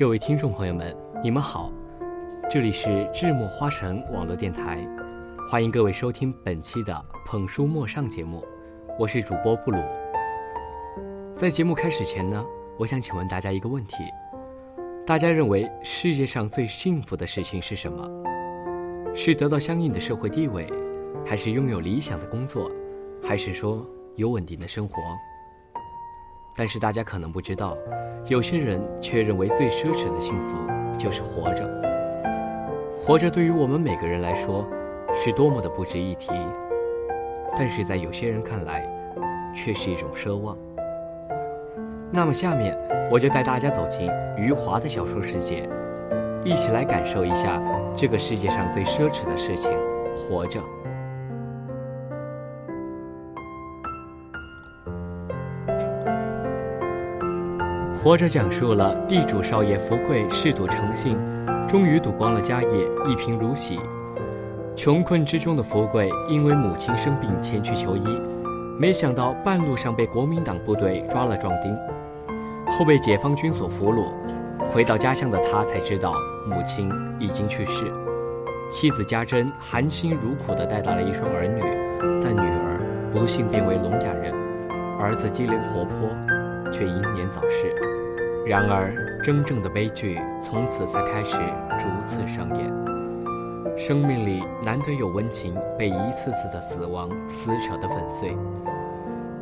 各位听众朋友们，你们好，这里是智墨花城网络电台，欢迎各位收听本期的捧书莫上节目，我是主播布鲁。在节目开始前呢，我想请问大家一个问题：大家认为世界上最幸福的事情是什么？是得到相应的社会地位，还是拥有理想的工作，还是说有稳定的生活？但是大家可能不知道，有些人却认为最奢侈的幸福就是活着。活着对于我们每个人来说，是多么的不值一提，但是在有些人看来，却是一种奢望。那么下面我就带大家走进余华的小说世界，一起来感受一下这个世界上最奢侈的事情——活着。活着讲述了地主少爷福贵嗜赌成性，终于赌光了家业，一贫如洗。穷困之中的福贵因为母亲生病前去求医，没想到半路上被国民党部队抓了壮丁，后被解放军所俘虏。回到家乡的他才知道母亲已经去世，妻子家珍含辛茹苦地带大了一双儿女，但女儿不幸变为聋哑人，儿子机灵活泼，却英年早逝。然而，真正的悲剧从此才开始逐次上演。生命里难得有温情，被一次次的死亡撕扯得粉碎。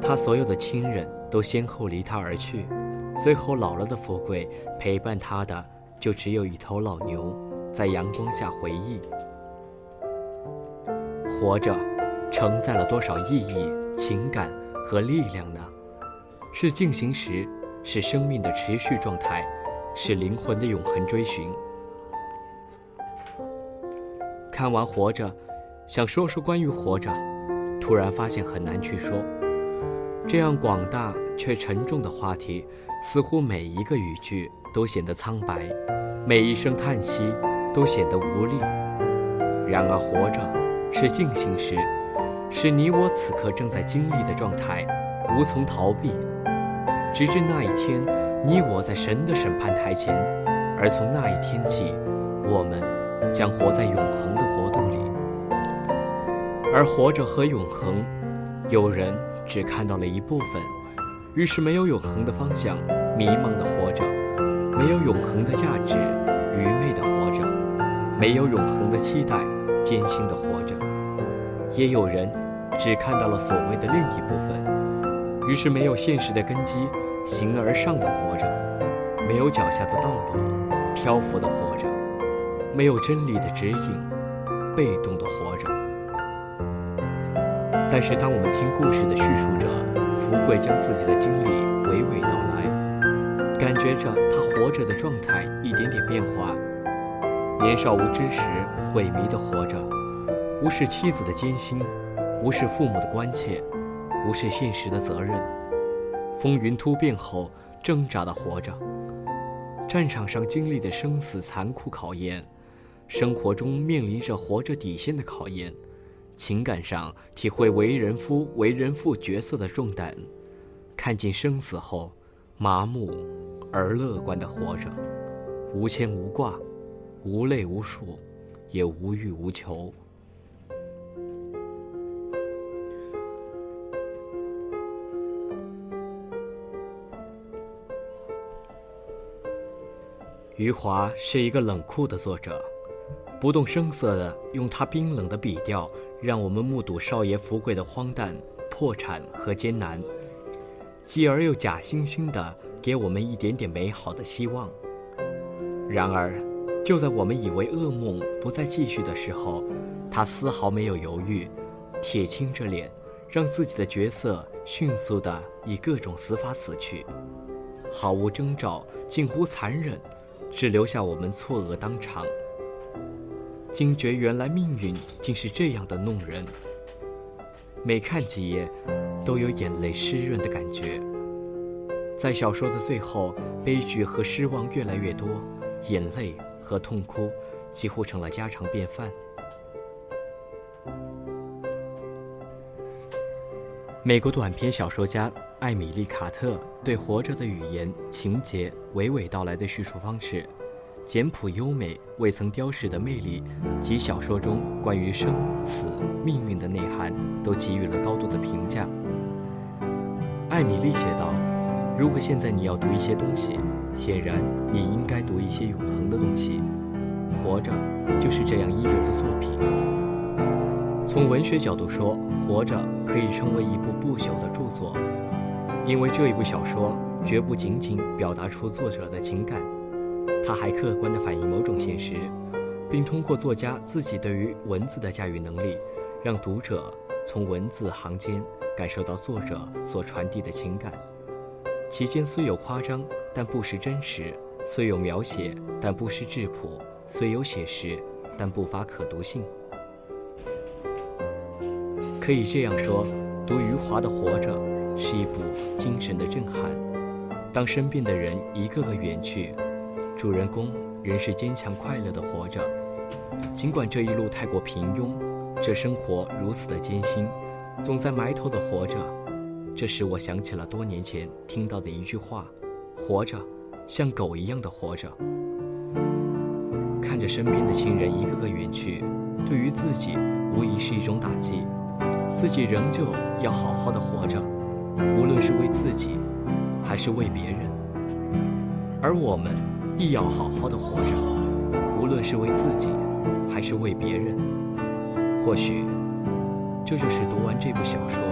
他所有的亲人都先后离他而去，最后老了的福贵陪伴他的就只有一头老牛，在阳光下回忆。活着，承载了多少意义、情感和力量呢？是进行时。是生命的持续状态，是灵魂的永恒追寻。看完《活着》，想说说关于活着，突然发现很难去说。这样广大却沉重的话题，似乎每一个语句都显得苍白，每一声叹息都显得无力。然而，活着是进行时，是你我此刻正在经历的状态，无从逃避。直至那一天，你我在神的审判台前，而从那一天起，我们将活在永恒的国度里。而活着和永恒，有人只看到了一部分，于是没有永恒的方向，迷茫的活着；没有永恒的价值，愚昧的活着；没有永恒的期待，艰辛的活着。也有人只看到了所谓的另一部分。于是没有现实的根基，形而上的活着；没有脚下的道路，漂浮的活着；没有真理的指引，被动的活着。但是当我们听故事的叙述者福贵将自己的经历娓娓道来，感觉着他活着的状态一点点变化。年少无知时，萎靡的活着，无视妻子的艰辛，无视父母的关切。无视现实的责任，风云突变后挣扎的活着。战场上经历的生死残酷考验，生活中面临着活着底线的考验，情感上体会为人夫、为人父角色的重担，看尽生死后麻木而乐观的活着，无牵无挂，无累无数，也无欲无求。余华是一个冷酷的作者，不动声色地用他冰冷的笔调，让我们目睹少爷福贵的荒诞、破产和艰难，继而又假惺惺地给我们一点点美好的希望。然而，就在我们以为噩梦不再继续的时候，他丝毫没有犹豫，铁青着脸，让自己的角色迅速地以各种死法死去，毫无征兆，近乎残忍，只留下我们错愕当场。惊觉原来命运竟是这样的弄人，每看几页，都有眼泪湿润的感觉。在小说的最后，悲剧和失望越来越多，眼泪。和痛哭几乎成了家常便饭。美国短篇小说家艾米丽·卡特对活着的语言、情节娓娓道来的叙述方式，简朴优美、未曾雕饰的魅力及小说中关于生死、命运的内涵，都给予了高度的评价。艾米丽写道：“如果现在你要读一些东西。”显然，你应该读一些永恒的东西。活着，就是这样一流的作品。从文学角度说，活着可以称为一部不朽的著作，因为这一部小说绝不仅仅表达出作者的情感，它还客观地反映某种现实，并通过作家自己对于文字的驾驭能力，让读者从文字行间感受到作者所传递的情感。其间虽有夸张。但不失真实，虽有描写，但不失质朴；虽有写实，但不乏可读性。可以这样说，读余华的《活着》是一部精神的震撼。当身边的人一个个远去，主人公仍是坚强快乐的活着。尽管这一路太过平庸，这生活如此的艰辛，总在埋头的活着。这使我想起了多年前听到的一句话。活着，像狗一样的活着，看着身边的亲人一个个远去，对于自己无疑是一种打击。自己仍旧要好好的活着，无论是为自己，还是为别人。而我们亦要好好的活着，无论是为自己，还是为别人。或许，这就是读完这部小说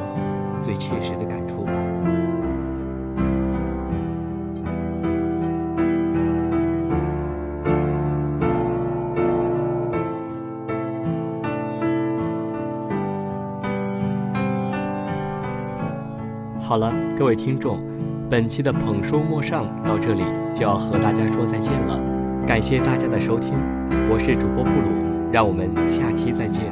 最切实的感触吧。好了，各位听众，本期的捧书莫上到这里就要和大家说再见了，感谢大家的收听，我是主播布鲁，让我们下期再见。